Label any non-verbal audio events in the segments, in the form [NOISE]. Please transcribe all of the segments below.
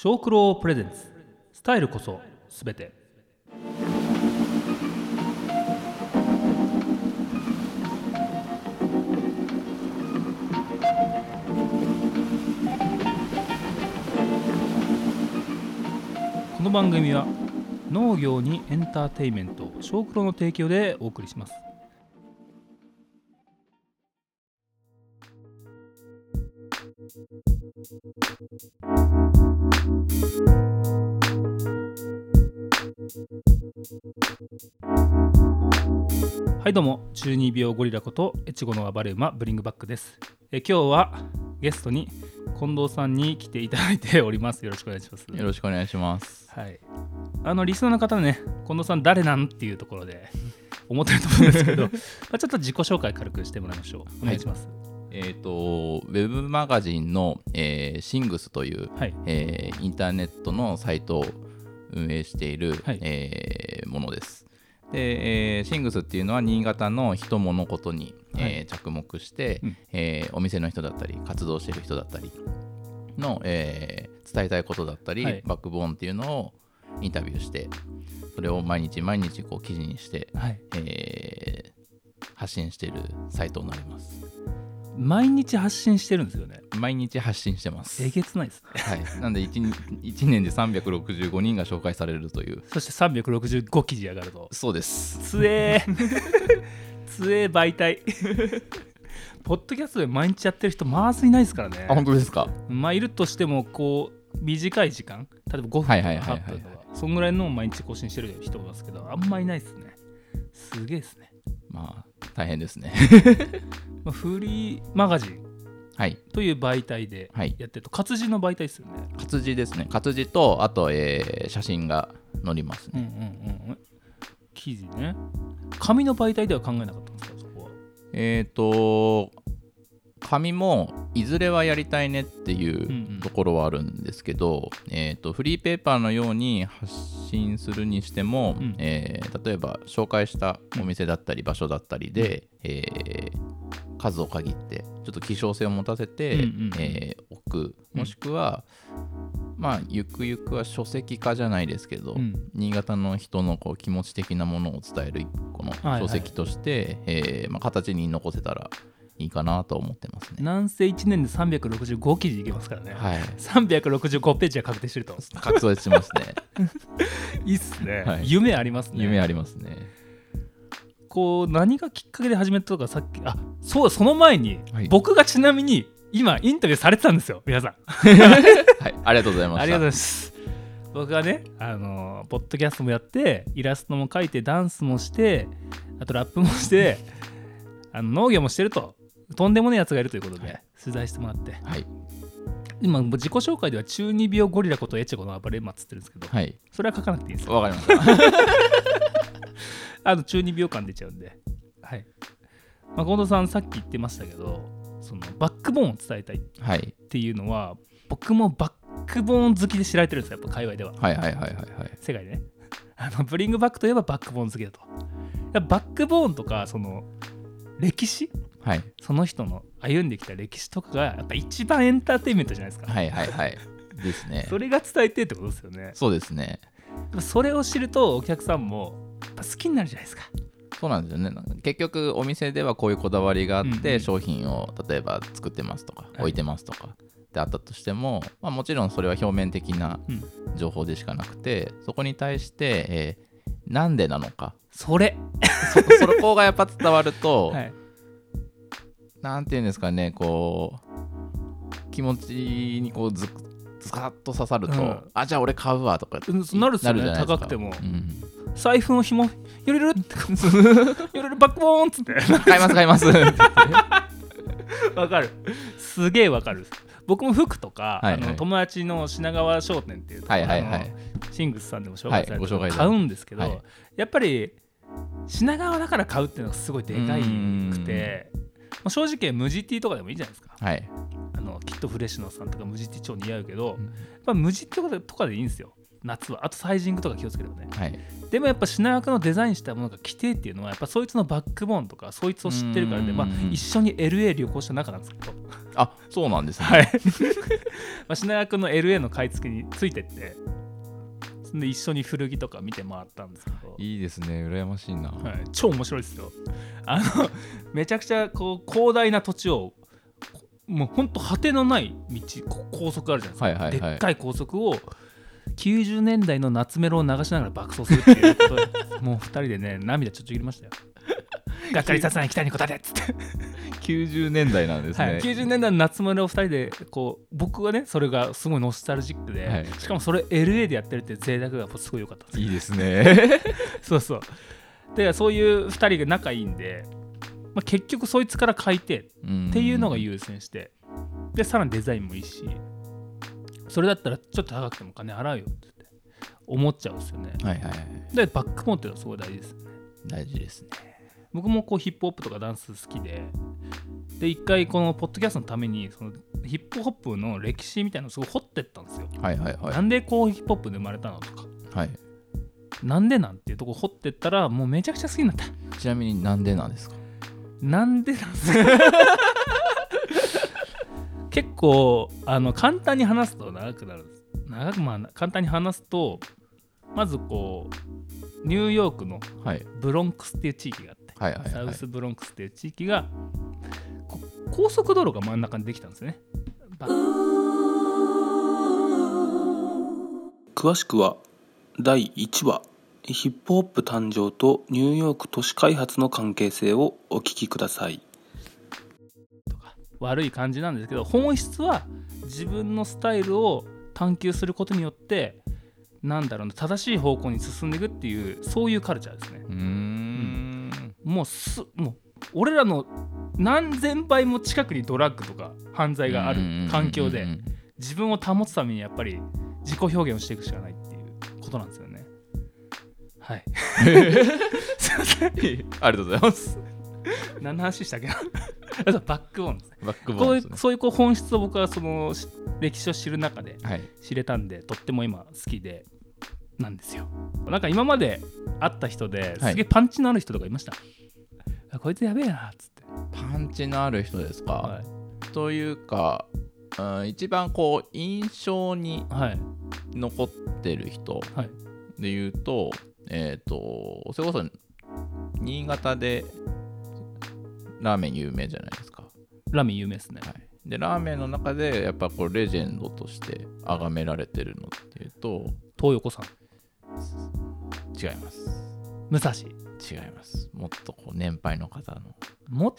小九郎プレゼンツ。スタイルこそすべて。この番組は農業にエンターテイメント小九郎の提供でお送りします。はいどうも。中二病ゴリラこと越後の暴れ馬ブリングバックです。え今日はゲストに近藤さんに来ていただいております。よろしくお願いします。よろしくお願いします。はい、あのリスナーの方はね近藤さん誰なんっていうところで思ってると思うんですけど [LAUGHS] まあちょっと自己紹介軽くしてもらいましょう。お願いしますえっ、と、ウェブマガジンの、えー、シングスという、はい。えーインターネットのサイトを運営している、はい。えーものです。で、えーシングスっていうのは新潟の人物ことに、はい。えー着目して、うん。えーお店の人だったり活動している人だったりの、えー伝えたいことだったり、はい。バックボーンっていうのをインタビューしてそれを毎日毎日こう記事にして、はい。えー発信しているサイトになります。毎日発信してるんですよね毎日発信してます。えげつないですねはい、なんで 1, 一年で365人が紹介されるという。そして365記事上がるとそうです。つえ [LAUGHS] ーつえー媒体ポッドキャストで毎日やってる人まずいないですからねあ、本当ですか？まあいるとしてもこう短い時間例えば5分とかはいはいはいはい8分とかそんぐらいのを毎日更新してる人いますけどあんまいないですねすげえですね、まあ、大変ですね。[LAUGHS] まあ、フリーマガジンはい。という媒体ではい。やってると活字の媒体ですよね。活字ですね。活字と、あと、えー写真が載りますうんね。うんうんうん。記事ね。紙の媒体では考えなかったんですかそこは？えっ、と、紙もいずれはやりたいねっていうんうん。うところはあるんですけど、えー、とフリーペーパーのように発信するにしても、うん。えー例えば紹介したお店だったり場所だったりで、えー数を限ってちょっと希少性を持たせて、うんうんえー置く。もしくは、まあゆくゆくは書籍化じゃないですけど、うん。新潟の人のこう気持ち的なものを伝える一個のはい書籍として、えーまあ、形に残せたらいいかなと思ってますね。なんせ1年で365記事いけますからね、はい。365ページは確定してると。確想してますね。[LAUGHS] いいっすね、はい。夢ありますね。夢ありますね。こう何がきっかけで始めたとかさっきあそうその前に、はい。僕がちなみに今インタビューされてたんですよ [LAUGHS] 皆さん。はい、ありがとうございました。ありがとうございます。僕がねあのポッドキャストもやってイラストも描いてダンスもしてあとラップもして [LAUGHS] あの農業もしてると。とんでもないやつがいるということで、はい。取材してもらって。はい、今自己紹介では中二病ゴリラことエチェコの暴れ馬っつってるんですけど、はい、それは書かなくていいんですよ。わかりました。あの中二病感出ちゃうんで。はい。まあ、近藤さん、さっき言ってましたけど、そのバックボーンを伝えたいっはい、ていうのは、僕もバックボーン好きで知られてるんですよ、やっぱ界隈では。はい、はい、はい、はい、はい。世界でね。[LAUGHS] あのブリングバックといえばバックボーン好きだと。やっぱバックボーンとか、その歴史？はい、その人の歩んできた歴史とかが、やっぱ一番エンターテインメントじゃないですか。はい、はい、はい。ですね。[LAUGHS] それが伝えてってことですよね。そうですね。それを知ると、お客さんもぱ好きになるじゃないですか。そうなんですよね。結局、お店ではこういうこだわりがあって、うんうん。商品を例えば作ってますとか、い。置いてますとか。であったとしても、まあ、もちろんそれは表面的なうん。情報でしかなくて、そこに対して、えーなんでなのか。それ、そそこがやっぱ伝わると、[LAUGHS] はい、なんていうんですかねこう気持ちにこうずずかっと刺さると、うん。あじゃあ俺買うわとかうんなるっすよね。じゃないですか。高くても。うん財布の紐よれる？ってよれるバックボーンっつって。買います買います。わかる。すげえわかる。僕も服とか、はいはい。あの友達の品川商店っていうところはいはいシングスさんでも紹介されてるはい買うんですけど、はい。やっぱり品川だから買うっていうのがすごいでかいくて、まあ正直無地 T とかでもいいじゃないですか。はい。あのきっとフレッシュのさんとか無地 T 超似合うけど、うん。やっぱ無地 T とかでいいんですよ夏は。あとサイジングとか気をつければね。はい。でもやっぱ品川区のデザインしたものが規定っていうのはやっぱそいつのバックボーンとかそいつを知ってるからで、まあ一緒に LA 旅行した仲なんですけど、あそうなんですね。はい。[LAUGHS] まあ、品川区の LA の買い付けについてって。で一緒に古着とか見て回ったんですけど。いいですね。羨ましいな、はい、超面白いですよ。あのめちゃくちゃこう広大な土地をこもうほんと果てのない道こ高速あるじゃないですか、はいはいはい。でっかい高速を90年代の夏メロを流しながら爆走するっていうことで [LAUGHS] もう2人でね涙ちょっちょぎりましたよ。がっかりさせない北に答えてっつって、90年代なんですね、はい、90年代の夏メロを2人でこう僕はねそれがすごいノスタルジックで、はい。しかもそれ LA でやってるって贅沢がすごい良かったんですよ。いいですね。[LAUGHS] そうそう。でそういう2人が仲いいんで、まあ、結局そいつから書いてっていうのが優先して、でさらにデザインもいいしそれだったらちょっと高くても金払うよって思っちゃうんですよね。はいはいはいでバックボーンっていうのはすごい大事ですね。大事ですね僕もこうヒップホップとかダンス好きでで一回このポッドキャストのためにそのヒップホップの歴史みたいなのをすごい掘ってったんですよ。はいはいはなんでこうヒップホップで生まれたのとかいはいなんでなんていうとこ掘ってったらもうめちゃくちゃ好きになった。ちなみになんでなんですか？なんでなんですか？[LAUGHS] 結構あの簡単に話すと長くなるんです。長くまあ簡単に話すとまずこうニューヨークのはい。ブロンクスっていう地域があって、サウスブロンクスっていう地域がこ高速道路が真ん中にできたんですよね。バ詳しくは第1話ヒップホップ誕生とニューヨーク都市開発の関係性をお聞きください悪い感じなんですけど本質は自分のスタイルを探求することによってなんだろうな正しい方向に進んでいくっていうそういうカルチャーですね。うーん。もうすもう俺らの何千倍も近くにドラッグとか犯罪がある環境で自分を保つためにやっぱり自己表現をしていくしかないっていうことなんですよね。はい。[LAUGHS] [LAUGHS] [LAUGHS] すいません。ありがとうございます [LAUGHS] 何の話したっけ [LAUGHS] バックボーンですね。バックボこういうそういうこう本質を僕はそのし歴史を知る中ではい。知れたんでとっても今好きでなんですよ。なんか今まで会った人ですはい。げえパンチのある人とかいました、あこいつやべえなっつって、パンチのある人ですか、はい。というか、うん、一番こう印象にはい。残ってる人はい。で言うとえっ、とそれこそ新潟でラーメン有名じゃないですか、ラミ有名ですね。はい、でラーメンの中でやっぱこうレジェンドとして崇められてるのっていうと東横さん。違います。武蔵。違います。もっとこう年配の方の。も老舗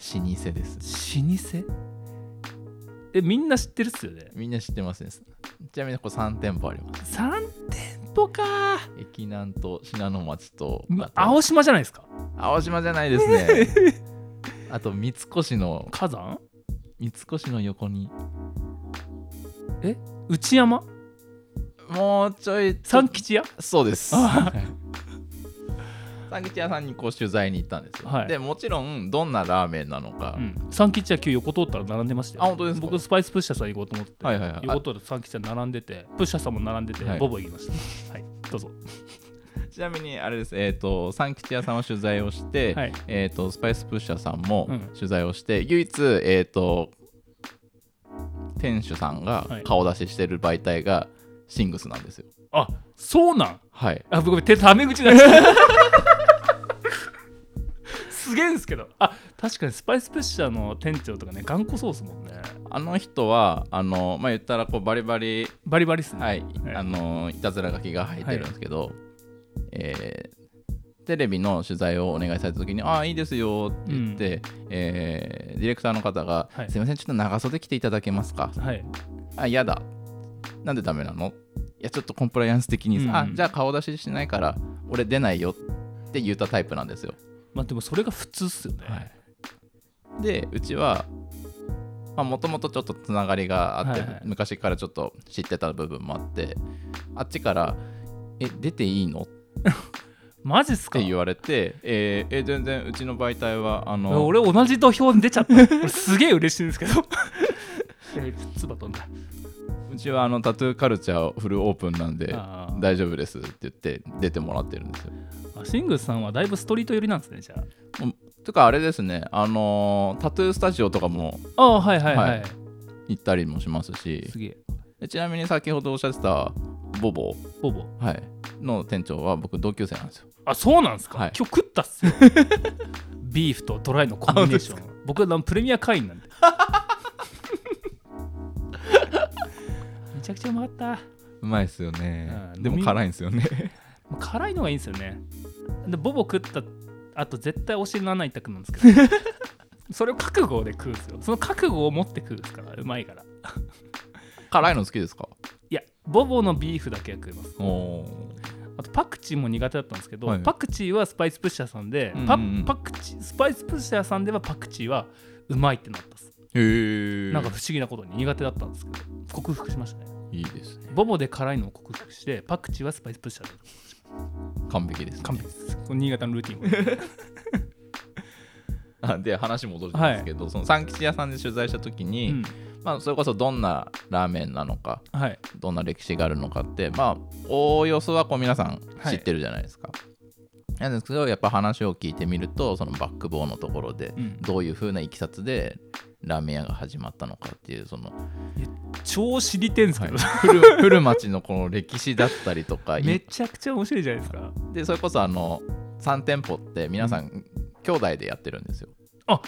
です。老舗？えみんな知ってるっすよね。みんな知ってますね。ちなみにこう3店舗あります。3店舗か。駅南と信濃町と。青島じゃないですか。青島じゃないですね [LAUGHS] あと三越の火山三越の横に。内山？もうちょい三吉屋？そうです。[LAUGHS] 三吉屋さんにこう取材に行ったんですよ、はい。でもちろんどんなラーメンなのか、うん。三吉屋今日横通ったら並んでましたよ。あ本当ですか？僕スパイスプッシャーさん行こうと思って、はいはいはい。横通ったら三吉屋並んでてプッシャーさんも並んでて、はい。ボボ行きました。はい。どうぞちなみにあれです。えっ、と三吉屋さんを取材をして、はい。えっ、とスパイスプッシャーさんもうん。取材をして、唯一えっ、と店主さんがはい。顔出ししてる媒体がシングスなんですよ。あそうなん？はい。あ僕手タメ口になっちゃったすげえんですけど。あ確かにスパイスプッシャーの店長とかね頑固そうですもんね。あの人はあのまあ言ったらこうバリバリバリバリっすね。はい、はい。あのいたずら書きが入ってるんですけど、えーテレビの取材をお願いされた時に「ああいいですよ」って言って、えーディレクターの方が「はいすいませんちょっと長袖着ていただけますか?はい」あ嫌だ。なんでダメなのいやちょっとコンプライアンス的に、うん。あじゃあ顔出ししないから俺出ないよって言ったタイプなんですよ、まあでもそれが普通っすよね、でうちはもともとちょっとつながりがあって、はいはい。昔からちょっと知ってた部分もあってあっちから「え出ていいの?」っマジっすか？て言われて「えーえ全然うちの媒体はあの俺同じ土俵に出ちゃった。俺すげえ嬉しいんですけど。えつば飛んだ。うちはあのタトゥーカルチャーフルオープンなんであー。大丈夫ですって言って出てもらってるんですよ。あシングスさんはだいぶストリート寄りなんですねじゃとかあれですねあのータトゥースタジオとかもあああはいはいはい、はい。行ったりもしますし。すげえでちなみに先ほどおっしゃってたボボ、ボボ。はい、の店長は僕同級生なんですよ。あそうなんですか、はい。今日食ったっすよ。[LAUGHS] ビーフとドライのコンビネーション。僕はプレミア会員なんで。めちゃくちゃうまかった。うまいですよね。うん。でも辛いんですよね。もう辛いのがいいんですよね。でボボ食ったあと絶対お尻の穴痛くなるんですけど。[LAUGHS] それを覚悟で食うんですよ。その覚悟を持って食うんですからうまいから辛いの好きですか？いやボボのビーフだけは食います。あとパクチーも苦手だったんですけど、はいパクチーはスパイスプッシャーさんで、うんうんパパクチースパイスプッシャーさんではパクチーはうまいってなったっす、へえなんか不思議なことに苦手だったんですけど克服しましたね。いいですね。ボボで辛いのを克服してパクチーはスパイスプッシャーで完璧です、ね、完璧です。新潟のルーティン。[LAUGHS] あで話戻るんですけど、その三吉屋さんで取材した時に、うんまあ、それこそどんなラーメンなのかはい。どんな歴史があるのかってまあおおよそはこう皆さん知ってるじゃないですか、なんですけどやっぱ話を聞いてみるとそのバックボーンのところでうん。どういう風ないきさつでラーメン屋が始まったのかっていうその、超知りてんですけど、古古町のこの歴史だったりとか [LAUGHS] めちゃくちゃ面白いじゃないですか。でそれこそあの3店舗って皆さん兄弟でやってるんですよ。あ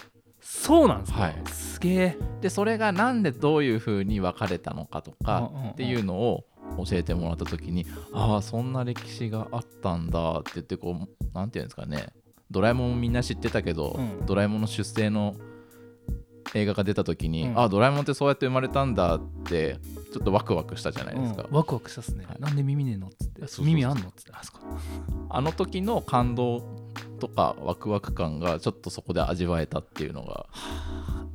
そうなんですか、はい。すげえ。でそれがなんでどういう風に分かれたのかとかっていうのを教えてもらった時にああそんな歴史があったんだって言ってこうなんていうんですかね。ドラえもんもみんな知ってたけど、うん。ドラえもんの出生の映画が出た時に、うん。ああドラえもんってそうやって生まれたんだってちょっとワクワクしたじゃないですか、うん。ワクワクしたっすね、はい。なんで耳ねえのっつって。耳あんのっつって。あそこあの時の感動とかワクワク感がちょっとそこで味わえたっていうのが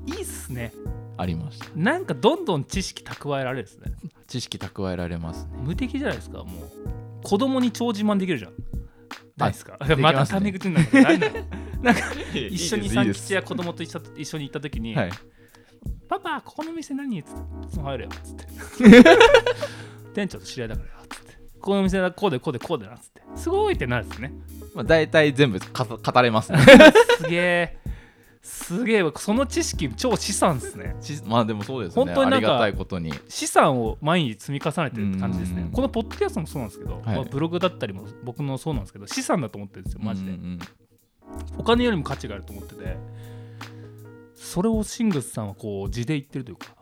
いいっすね。ありました。なんかどんどん知識蓄えられるですね。知識蓄えられますね。無敵じゃないですかもう。子供に超自慢できるじゃん。ないですか？ね。またタメ口になるの？ないの？[LAUGHS] なんか一一緒に三吉や子供と一緒に行った時に、はいパパここの店何？っつって「その入るよ」っつって。[LAUGHS] 店長と知り合いだからよっつってここの店だこうでこうでこうでなっつって。すごいってなるんですね。まあ、大体全部か語れますね。すげえ。すげえ。その知識超資産ですね。ちまあでもそうですね。本当にありがたいことに。資産を毎日積み重ねてるって感じですうん。ねこのポッドキャストもそうなんですけど、はい。まあブログだったりも僕のそうなんですけど資産だと思ってるんですよマジで、うんうんお金よりも価値があると思っててそれをシングスさんはこう地で言ってるというか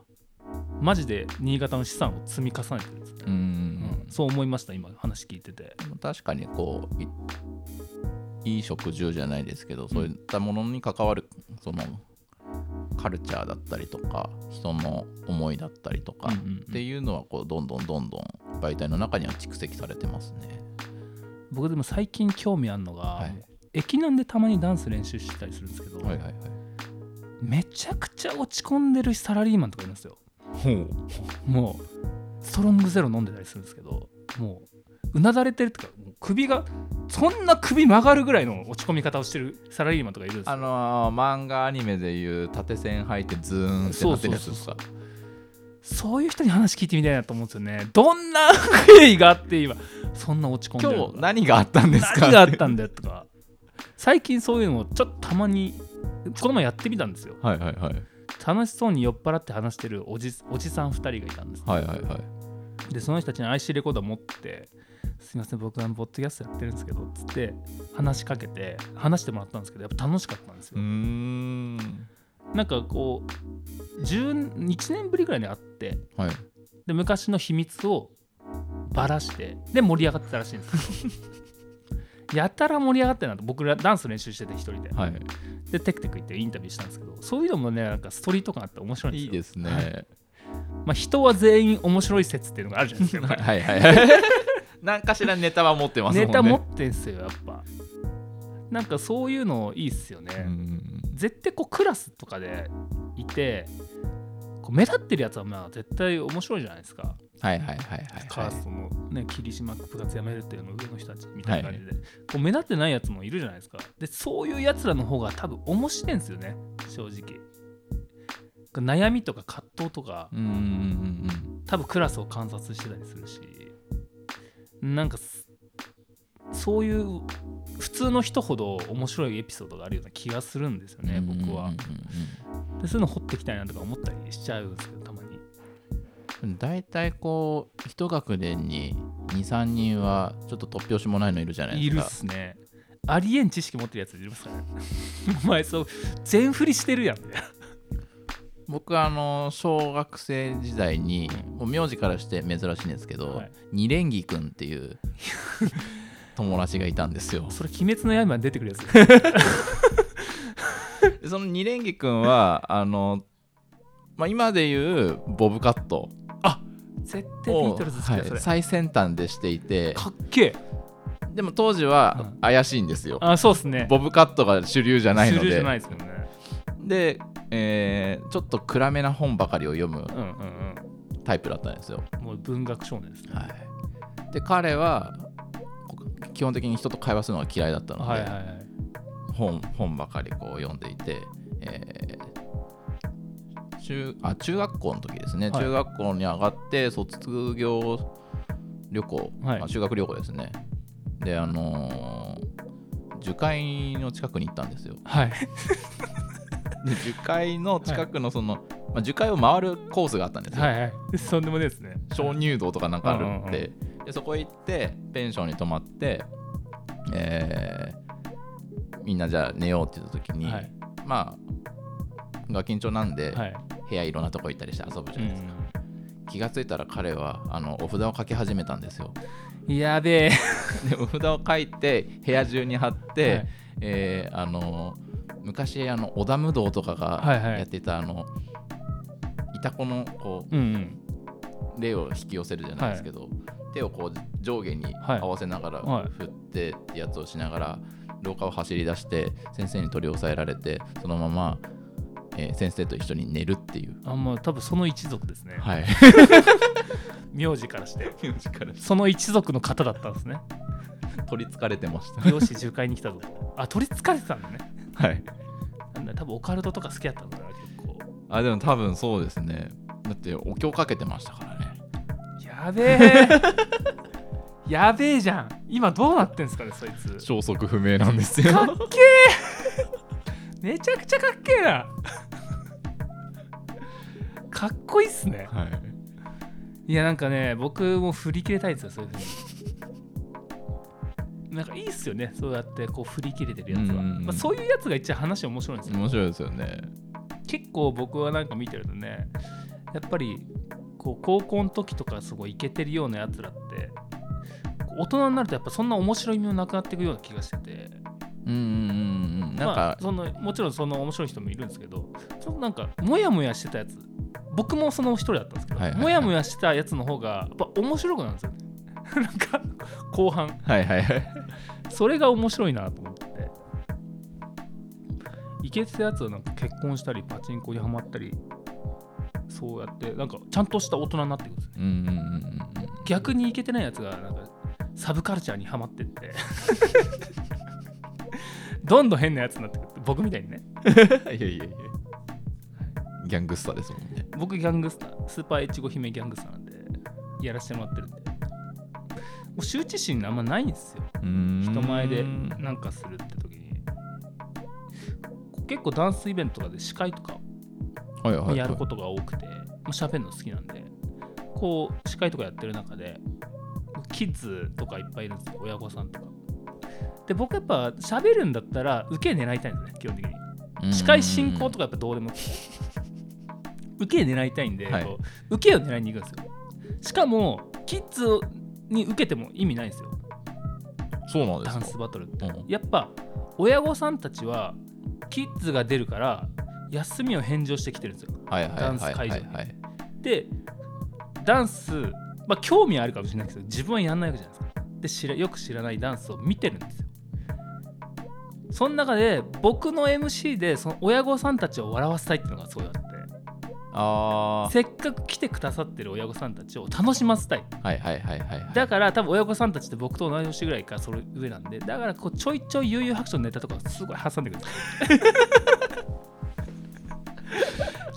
マジで新潟の資産を積み重ねてるんですね、そう思いました今話聞いてて。うん確かにこういいい食住じゃないですけど、そういったものに関わるそのカルチャーだったりとか人の思いだったりとか、うんうんうん。っていうのはこうどんどんどんどん媒体の中には蓄積されてますね。僕でも最近興味あるのが、はい。駅なんでたまにダンス練習したりするんですけど、はいはいはい。めちゃくちゃ落ち込んでるサラリーマンとかいるんですよ。もうストロングゼロ飲んでたりするんですけどもううなだれてるっていうか首がそんな首曲がるぐらいの落ち込み方をしてるサラリーマンとかいるんですよ。あのー漫画アニメでいう縦線入ってズーンってなってるやつですか？そういう人に話聞いてみたいなと思うんですよね。どんな経緯があって今そんな落ち込んでる今日何があったんですか？何があったんだよとか。最近そういうのをちょっとたまにこの前やってみたんですよ。はいはいはい楽しそうに酔っ払って話してるおじおじさん2人がいたんです。はいはいはい。でその人たちに IC レコーダー持って「すいません僕あのポッドキャストやってるんですけど」つって話しかけて話してもらったんですけどやっぱ楽しかったんですよ、うーん。なんかこう1年ぶりぐらいに会ってはい。で昔の秘密をばらしてで盛り上がってたらしいんですよ [LAUGHS] やたら盛り上がってるなと僕らダンス練習してて一人で。はい。でテクテク行ってインタビューしたんですけどそういうのもねなんかストリート感あって面白いんですよ。いいですね、は [LAUGHS] いまあ、人は全員面白い説っていうのがあるじゃないですか [LAUGHS] はいはいはい。[LAUGHS] 何かしらネタは持ってますもんね。ネタ持ってんすよやっぱ。なんかそういうのいいっすよね、うん。絶対こうクラスとかでいてこう目立ってるやつはまあ絶対面白いじゃないですか、はいはいはいはいカはい。ーストのね霧島部活やめるっていうの上の人たちみたいな感じで、こう目立ってないやつもいるじゃないですか。でそういうやつらの方が多分面白いんですよね。正直。悩みとか葛藤とか。うんうんうん多分クラスを観察してたりするし。なんかすそういう普通の人ほど面白いエピソードがあるような気がするんですよね僕は。うんうんでそういうの掘っていきたいなとか思ったりしちゃうんですけど大体こう一学年に23人はちょっと突拍子もないのいるじゃないでいるっすかすね。ありえん知識持ってるやついますからね。[LAUGHS] お前そう全振りしてるやん。みたいな僕あの小学生時代にもう名字からして珍しいんですけど、はい。二連木くんっていう友達がいたんですよ。[LAUGHS] それ鬼滅の刃に出てくるやつ。[LAUGHS] でその二連木くんはあの、まあ、今でいうボブカット絶対ビを、ートルズ好きだはい最先端でしていて。かっけえ。でも当時はうん。怪しいんですよ、あそうっすね。ボブカットが主流じゃないの主流じゃでないですけどね。で、えーちょっと暗めな本ばかりを読むうんうんタイプだったんですよ、うんもう文学少年ですね。はい、で彼はこ基本的に人と会話するのが嫌いだったので、はいはいはい。本本ばかりこう読んでいて、えー中あ中学校の時ですね、はい。中学校に上がって卒業旅行、はい。まあ修学旅行ですね。であのー樹海の近くに行ったんですよ。はい。で樹海の近くのその、まあ、樹海を回るコースがあったんですよ、はいはい。[LAUGHS] そんでもですね。鍾乳洞とかなんかあるうんうんん。で,、でそこ行ってペンションに泊まって、えーみんなじゃあ寝ようって言った時に、はい。まあガキンチョなんで、はい部屋いろんなとこ行ったりして遊ぶじゃうないですか、気がついたら彼はあのお札を書き始めたんですよ。んやべえで [LAUGHS] お札を書いて部屋中に貼って、はい。えーあの昔あの織田無道とかがはいはい。やってた、あのいたこのこうんうん。う霊を引き寄せるじゃないですけど、手をこう上下にはい。合わせながらはい。振ってってやつをしながら廊下を走り出して先生に取り押さえられてそのまま、えー先生と一緒に寝るっていう。あまあ多分その一族ですね、はい、[LAUGHS] 名字からして。その一族の方だったんですね。取りつかれてました。よし樹海に来たぞ。あ取りつかれてたんだね。はい。なんだ多分オカルトとか好きだったんだな結構。あ、でも多分そうですね。だってお経かけてましたからね。やべえ。[LAUGHS] やべえじゃん。今どうなってんすかねそいつ。消息不明なんですよ。かっけえ。めちゃくちゃかっけえなかっこいいっすねはい。いやなんかね僕も振り切れたいですよそういうふうになんかいいっすよねそうやってこう振り切れてるやつは、まあ、そういうやつが一番話面白いんですよ面白いですよね。結構僕はなんか見てるとねやっぱりこう高校の時とかすごいイケてるようなやつらって大人になるとやっぱそんな面白い意味もなくなっていくような気がしててうんうんうんうん。なんまあか、そのもちろんその面白い人もいるんですけどそのなんかモヤモヤしてたやつ僕もその一人だったんですけど、はいはいはいモヤモヤしてたやつの方がやっぱ面白くなるんですよね [LAUGHS] なんか後半はいはいはい。それが面白いなと思っててイケてたやつはなんか結婚したりパチンコにはまったりそうやってなんかちゃんとした大人になっていくんですねうんうんうんうん逆にイケてないやつがなんかサブカルチャーにはまってって [LAUGHS] どんどん変なやつになってくる僕みたいにねうん。[LAUGHS] いやいやいや。ギャングスターですもんね。僕ギャングスタースーパーエチゴ姫ギャングスターなんでやらせてもらってるんで。もう羞恥心あんまないんですよ。人人前でなんかするって時に。結構ダンスイベントとかで司会とかはいはいはい。やることが多くて、まあ喋るの好きなんでこう司会とかやってる中でキッズとかいっぱいいるんですよ。親御さんとか。で僕やっぱ喋るんだったら受け狙いたいんですね基本的に。司会進行とかやっぱどうでも受け狙いたいんで、はい。受けを狙いに行くんですよ。しかもキッズに受けても意味ないんですよ。そうなんですか？ダンスバトルって、うん。やっぱ親御さんたちはキッズが出るから休みを返上してきてるんですよ。はいはいダンス会場に。いはいでダンスまあ興味あるかもしれないですけど自分はやんないわけじゃないですか。で知らよく知らないダンスを見てるんですよ。その中で僕の MC でその親御さんたちを笑わせたいっていうのがすごいあってあせっかく来てくださってる親御さんたちを楽しませたい。あはいはいはいはいはい。だから多分親御さんたちって僕と同い年ぐらいかそれ上なんで。だからこうちょいちょい悠々白書のネタとかすごい挟んでくる。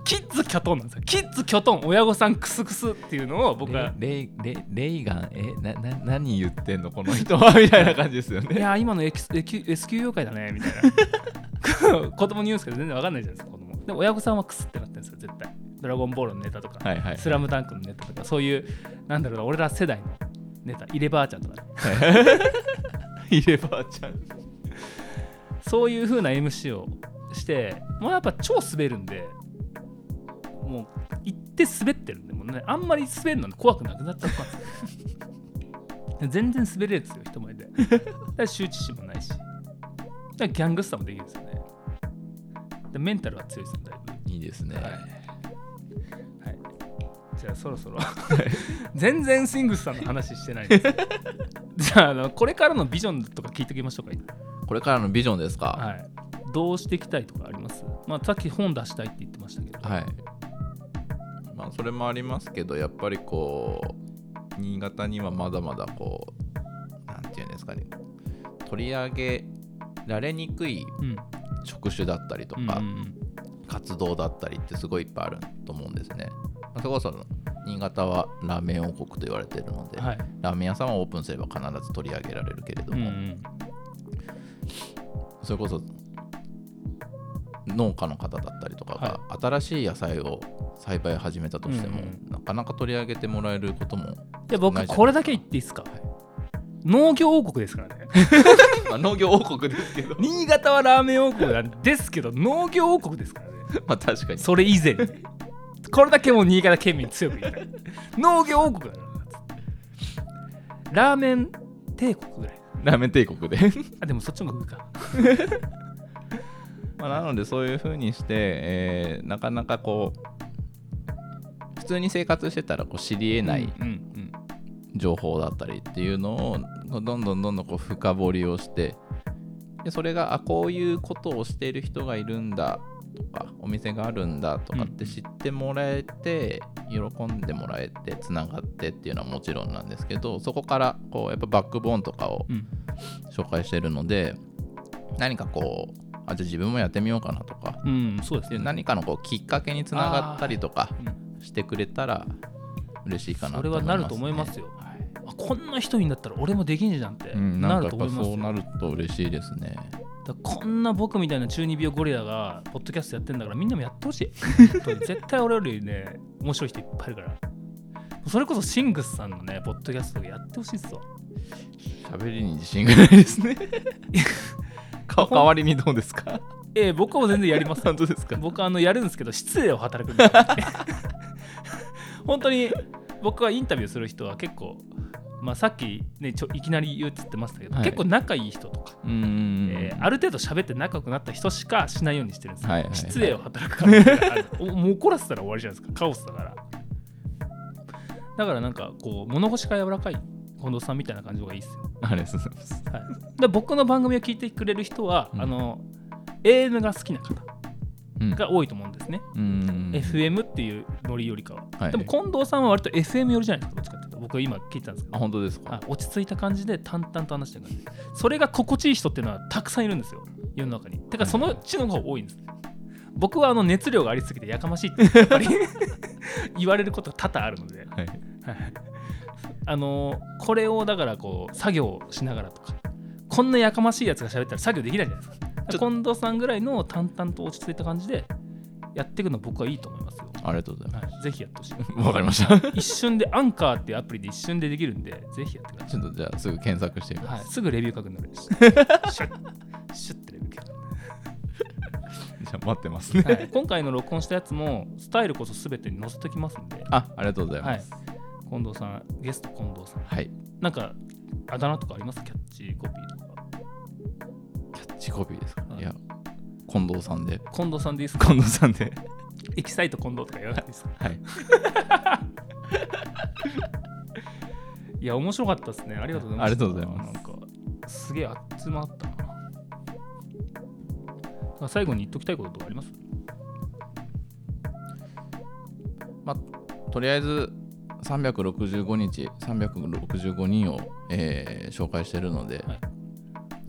キッズキョトンなんですよ。キッズキョトン親御さんクスクスっていうのを僕はレイレイレイガンえなな何言ってんのこの人は？みたいな感じですよいねやー今の S, S q 妖怪だねみたいな。子供に言うんですけど全然わかんないじゃないですか子供。でも親御さんはクスってなってるんですよ絶対ドラゴンボールのネタとか、はいはいスラムダンクのネタとかそういうなんだろうな俺ら世代のネタ入ればあちゃんとか。ね [LAUGHS] 入ればあちゃん。そういう風な MC をしてもうやっぱ超滑るんでもう行って滑ってるんでもうねあんまり滑るの怖くなくなっちゃった。んですよで全然滑れるんですよ人前で。だから羞恥心もないし。だからギャングスターもできるんですよね。でメンタルは強いですねだいぶ。いいですね、はい、はい、じゃあそろそろ。全然シングスさんの話してないです。[LAUGHS] じゃああのこれからのビジョンとか聞いておきましょうか。これからのビジョンですか？はい、どうしていきたいとかあります？まあさっき本出したいって言ってましたけど、はい。まあそれもありますけどやっぱりこう新潟にはまだまだこうなんていうんですかね。取り上げられにくいうん。職種だったりとか、活動だったりってすごいいっぱいあると思うんですね。まあそれこそ新潟はラーメン王国と言われているので、うんはい。ラーメン屋さんはオープンすれば必ず取り上げられるけれども、うんうん。それこそ農家の方だったりとかが新しい野菜を栽培始めたとしても、うんなかなか取り上げてもらえることも、いじゃんこれだけ言っていいですか、はい。農業王国ですからね。[LAUGHS] まあ、農業王国ですけど。[LAUGHS] 新潟はラーメン王国なんですけど農業王国ですからね。[LAUGHS] まあ確かに。それ以前にこれだけもう新潟県民強く言いたい。農業王国だラーメン帝国ぐらい。ラーメン帝国で。[LAUGHS] あでもそっちも上か。[LAUGHS] まあなのでそういう風にして、えーなかなかこう普通に生活してたらこう知りえない情報だったりっていうのをどんどんどんどんこう深掘りをしてでそれがあこういうことをしている人がいるんだとかお店があるんだとかって知ってもらえて、喜んでもらえてつながってっていうのはもちろんなんですけどそこからこうやっぱバックボーンとかをうん。紹介してるので何かこうあじゃあ自分もやってみようかなとかうんそうですでね何かのこうきっかけにつながったりとかうん。してくれたら嬉しいかなそれはなると思いますよ。はい。あこんな人いんだったら俺もできんじゃんってうん、なると思いますそうなると嬉しいですね。こんな僕みたいな中二病ゴリラがポッドキャストやってんだからみんなもやってほしい。[LAUGHS] 絶対俺よりね面白い人いっぱいいるから。それこそシングスさんのねポッドキャストやってほしいっすわ。喋りに自信がないですね。[LAUGHS] か代わりにどうですか？ええ僕は全然やりますよ。本当ですか？僕はあのやるんですけど失礼を働くんで。[LAUGHS] 本当に僕はインタビューする人は結構まあさっきねちょいきなり言うって言ってましたけど、はい。結構仲いい人とか、えーある程度喋って仲良くなった人しかしないようにしてるんですよ、はいはいはい。失礼を働く可能性がある。お [LAUGHS] もう怒らせたら終わりじゃないですかカオスだから。だからなんかこう物腰が柔らかい近藤さんみたいな感じがいいですよ。ありがとうございます。はい、で僕の番組を聞いてくれる人は、うん。あの AM が好きな方。うんが多いと思うんですね、うーん FM っていうノリよりかは、はい。でも近藤さんは割と FM よりじゃないですかどっちかっていうと。僕は今聞いてたんですけあ、ど本当ですか？あ落ち着いた感じで淡々と話してる感じ。それが心地いい人っていうのはたくさんいるんですよ。世の中に。てかそのうちの方が多いんです。僕はあの熱量がありすぎてやかましいってやっぱり。[LAUGHS] 言われることが多々あるので。はい。あのこれをだからこう作業をしながらとか。こんなやかましいやつが喋ったら作業できないじゃないですか近藤さんぐらいの淡々と落ち着いた感じでやっていくの僕はいいと思いますよ、ありがとうございまはい、ぜひやってほしい。す。わかりました。一瞬でアンカーっていうアプリで一瞬でできるんでぜひやってくださちょっとじゃあすぐ検索してみい、はい、ます。すぐレビュー書くので。シュッシュッてレビュー書く [LAUGHS] じゃあ待ってますね。はい、今回の録音したやつもスタイルこそ全てに載せときますんで、あ、ありがとうございはい。ます。、近藤さんゲスト近藤さん。はい。なんかあだ名とかあります？キャッチコピーとかキャッチコピーですか、はいいや、近藤さんで。近藤さんでいいですか？近藤さんで。エキサイト近藤とか言わないいですか？はい。[LAUGHS] いや面白かったですね。ありがとうございます。ありがとうございます。なんかすげえ集まったな。あ最後に言っときたいこととかあります？まあ、とりあえず365日365人を、えー紹介してるので、はい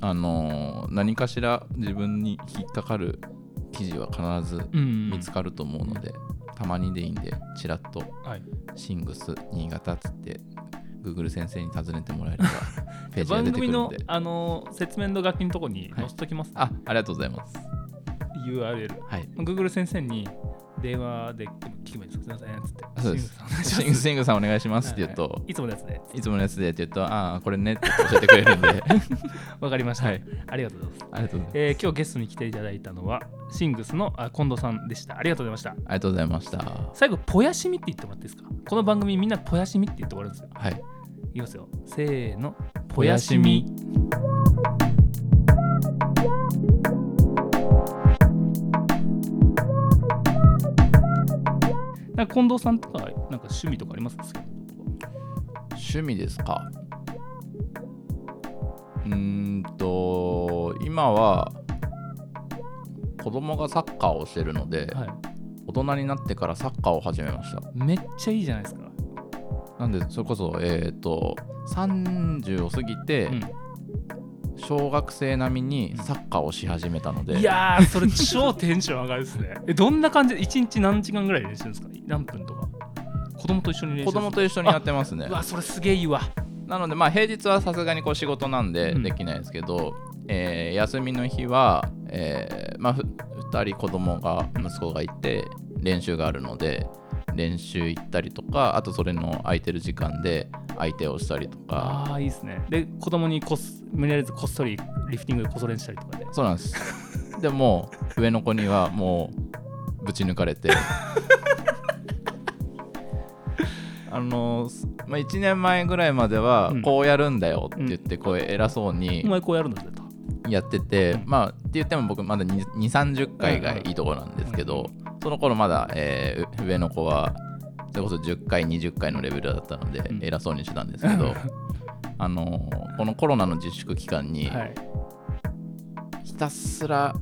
あのー何かしら自分に引っかかる記事は必ずうん。見つかると思うので、たまにでいいんでちらっとはい。シングス新潟っつって Google 先生に尋ねてもらえれば [LAUGHS] ページが番組の出てくるんで。あの説明の楽器のとこに載せときます、あありがとうございます。URL はい。Google 先生に電話で聞けばいいですか？すいません。っつって。そうです。シングさん。お願いしますシングシングさんお願いしますって言うと、はい。いつものやつで。いつものやつでって言うとああこれねって教えてくれるんで。は [LAUGHS] いわかりました、ありありがとうございます。がとうございます。えー今日ゲストに来ていただいたのはシングスのあ近藤さんでした。ありがとうございました。ありがとうございました。最後ぽやしみって言ってもらっていいですか？この番組みんなぽやしみって言って終わるんですよ。はい。いきますよ。せーの。ぽやしみなんか近藤さんとかなんか趣味とかあります？趣味ですか？うーんと今は子供がサッカーをしてるので、はい。大人になってからサッカーを始めました。めっちゃいいじゃないですか、なんでそれこそえっ、と30を過ぎて、うん小学生並みにサッカーをし始めたので。いやーそれ超テンション上がるですね。[LAUGHS] えどんな感じ？で1日何時間ぐらい練習するんですか？何分とか。子供と一緒に練習子供と一緒にやってますね。うわそれすげえいいわ。なのでまあ平日はさすがにこう仕事なんでうん。できないですけど、えー休みの日は、えーまあ、ふ2人子供が息子がいて練習があるので練習行ったりとかあとそれの空いてる時間で相手をしたりとか。ああいいですね。で子供にこす無理やりこっそりリフティングでこそ練したりとかで。そうなんです。[LAUGHS] でも上の子にはもうぶち抜かれて。[LAUGHS] あのすまあ、1年前ぐらいまではうん。こうやるんだよって言ってこう偉そうにお前こうやるんだぜとやってて、うん。まあって言っても僕まだ2 3 0回がいいところなんですけど、その頃まだ、え上の子はそれこそ10回20回のレベルだったので、うん。偉そうにしてたんですけどあのーこのコロナの自粛期間にはい。ひたすら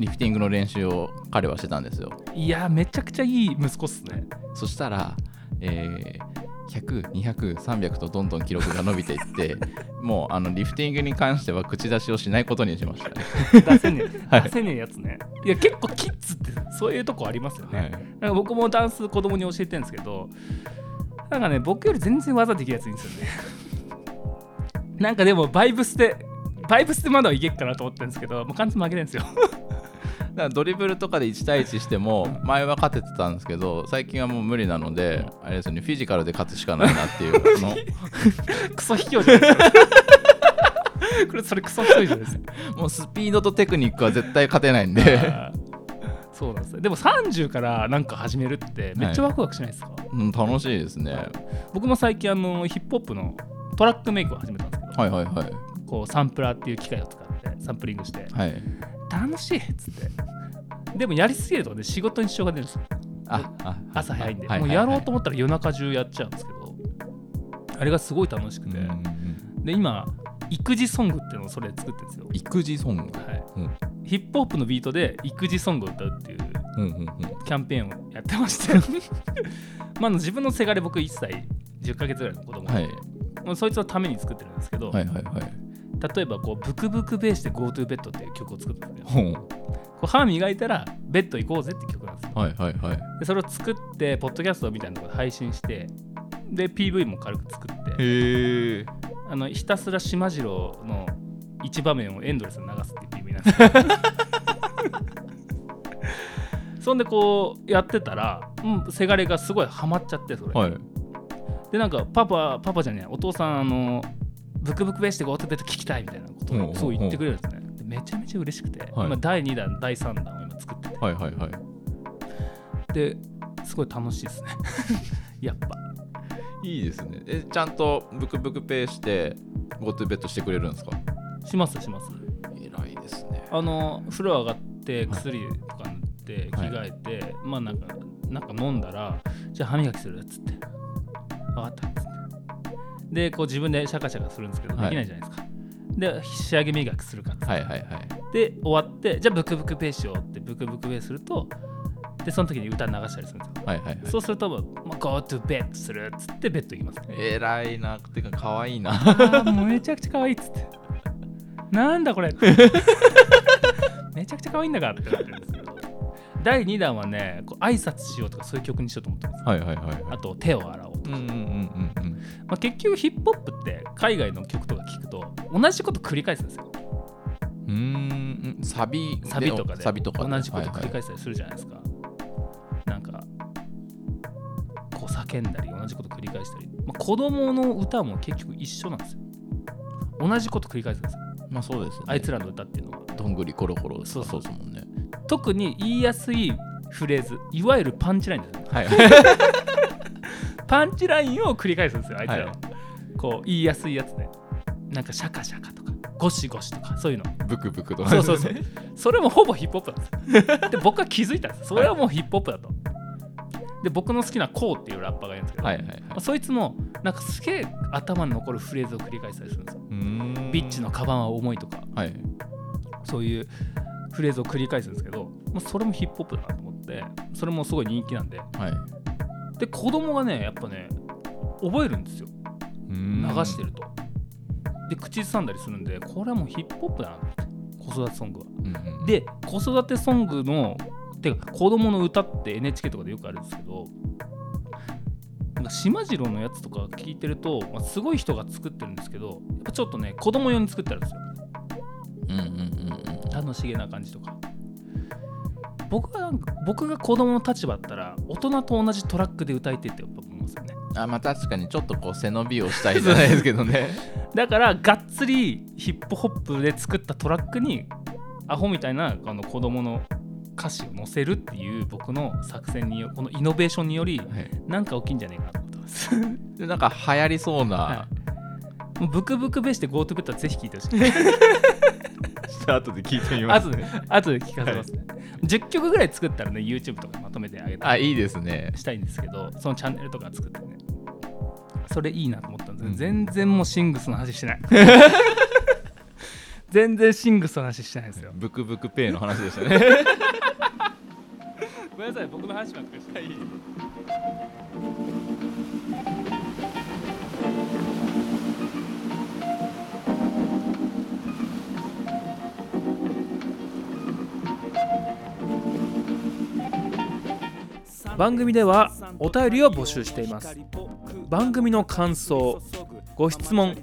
リフティングの練習を彼はしてたんですよ。いやめちゃくちゃいい息子っすね。そしたら、えー100、200、300とどんどん記録が伸びていって [LAUGHS] もうあのリフティングに関しては口出しをしないことにしました。ね。[LAUGHS] 出せねえ、[LAUGHS] はい。出せねえやつね。いや結構キッズってそういうとこありますよね、はい。なんか僕もダンス子供に教えてるんですけどなんかね僕より全然技できるやついいんですよね。なんかでもバイブスでバイブスでまだいけっかなと思ってるんですけどもう完全に負けてるんですよらドリブルとかで1対1しても前は勝ててたんですけど最近はもう無理なのであれですよねフィジカルで勝つしかないなっていう [LAUGHS] あのクソ卑怯じゃないですか。[LAUGHS] これそれクソ卑怯じゃないですか。[LAUGHS] もうスピードとテクニックは絶対勝てないんで、そうなんですよ。でも30からなんか始めるってめっちゃワクワクしないですか、うん、楽しいですね。僕も最近あのヒップホップのトラックメイクを始めたんですけど、はいはいはい。こうサンプラーっていう機械を使ってサンプリングして。はい楽しいっつって。でもやりすぎるとね仕事に支障が出るんですよ。朝早いんで、はもうやろうと思思ったら夜中中やっちゃうんですけどあれがすごい楽しくて、で今育児ソングっていうのをそれ作ってるんですよ、育児ソング。はい。うん。ヒップホップのビートで育児ソングを歌うっていううんうんうん。キャンペーンをやってまして。[LAUGHS] まあ自分のせがれ僕1歳10ヶ月ぐらいの子供がい。て、まあそいつのために作ってるんですけど、はいはいはい例えばこうブクブクベースで GoTo ベッドっていう曲を作ったんですよ。こう歯磨いたらベッド行こうぜって曲なんですよ。はいはいはい。でそれを作ってポッドキャストみたいなところで配信してで PV も軽く作ってあのひたすら島次郎の一場面をエンドレスに流すっていう PV なんですよ。[LAUGHS] そんでこうやってたら、うん、せがれがすごいハマっちゃってそれ、はい。でなんかパパパパじゃねえお父さんあのブクブクベースで GoTo ベッド聞きたいみたいなことをすごい言ってくれるんですね。でめちゃめちゃ嬉しくて、はい。今第2弾第3弾を今作ってて。はいはいはい。ですごい楽しいですね。[LAUGHS] やっぱ。いいですね。えちゃんとブクブクペイして GoTo ベットしてくれるんですか？しますします。偉いですね。あの風呂上がって薬とか塗って着はい。替えて、まあなんかなんか飲んだらじゃあ歯磨きするっつって。分かったっでこう自分でシャカシャカするんですけど、はい。できないじゃないですか。で仕上げ磨きするかっはいはいはい。で終わってじゃあブクブクペーしようってブクブクペーするとでその時に歌流したりするんですよ、はいはいはい。そうするともう、まあ、Go to bed するっつってベッド行きます、偉いな。てか可愛いな。ああもうめちゃくちゃ可愛いっつって。なんだこれ。[LAUGHS] めちゃくちゃ可愛いんだからってなってるんです第2弾はねこう挨拶しようとかそういう曲にしようと思ってます。はいはいはいあと手を洗おうとか、うんうんうんうんまあ、結局ヒップホップって海外の曲とか聞くと同じこと繰り返すんですよ。うんサビサビとかで。サビとかで。同じこと繰りはい返したりするじゃないですか、なんかこう叫んだり同じこと繰り返したり、まあ、子供の歌も結局一緒なんですよ。同じこと繰り返すんですよ。はいまあそうですね。あいつらの歌っていうのは。どんぐりコロコロそう。そうですもんね特に言いやすいフレーズいわゆるパンチラインはい。[LAUGHS] パンチラインを繰り返すんですよあいつらは、はい。こう言いやすいやつで。なんかシャカシャカとかゴシゴシとかそういうの。ブクブクとか。そうそうそう。それもほぼヒップホップなんですよで僕は気づいたんです。それはもうヒップホップだと。で僕の好きなコウっていうラッパーがいるんですけど、はいはいはい。まあそいつもなんかすげえ頭に残るフレーズを繰り返したりするんですよ。ビッチのカバンは重いとか。はい。そういうフレーズを繰り返すんですけど、まあ、それもヒップホップだなと思ってそれもすごい人気なんで。はい。で子供がねやっぱね覚えるんですよ。流流してると。で口ずさんだりするんでこれはもうヒップホップだなと思って子育てソングは。うんうんで子育てソングのてか子供の歌って NHK とかでよくあるんですけどなんか島次郎のやつとか聞いてると、まあ、すごい人が作ってるんですけどやっぱちょっとね子供用に作ってあるんですようんうんうんうん。楽しげな感じとか。僕がなんか僕が子供の立場だったら大人と同じトラックで歌いてってやっぱ思うんですよね。あまあ確かにちょっとこう背伸びをしたいじゃない [LAUGHS] ですけどね。だからがっつりヒップホップで作ったトラックにアホみたいなあの子供の歌詞を載せるっていう僕の作戦によこのイノベーションによりはい。なんか起きんじゃねえかなと思ってます。でなんか流行りそうな、はもうブクブクベして GoTo ベッドはぜひ聞いてほしい。した後で聞いてみ後で、後で聞かせますね。10曲ぐらい作ったらね、YouTube とかまとめてあげたりあいいですねしたいんですけど、そのチャンネルとか作ってね。それいいなと思ったんですけど、うん全然もうシングスの話してない。[LAUGHS] 全然シングスの話してないですよ。ブクブクペイの話でしたね [LAUGHS] ごめんなさい、僕の話ばっかりして。番組ではお便りを募集しています。番組の感想ご質問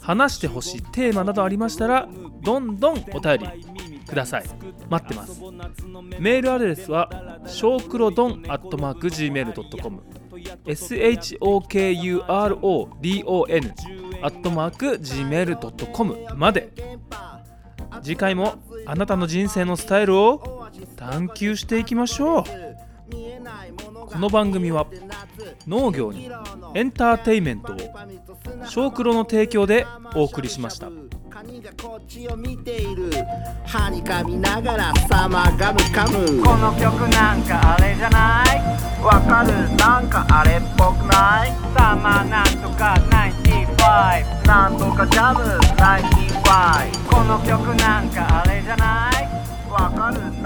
話してほしいテーマなどありましたらどんどんお便りください。待ってます。メールアドレスはショークロドンアットマーク Gmail.com SHOKURODON アットマーク Gmail.com まで。次回もあなたの人生のスタイルを探求していきましょう。この番組は農業にエンターテインメントを小黒の提供でお送りしました。カニがこっちを見ている。歯に噛みながらサマーガムカムこの曲なんかあれじゃない？わかる？なんかあれっぽくない？サマーなんとか95なんとかジャム？95この曲なんかあれじゃない？わかる？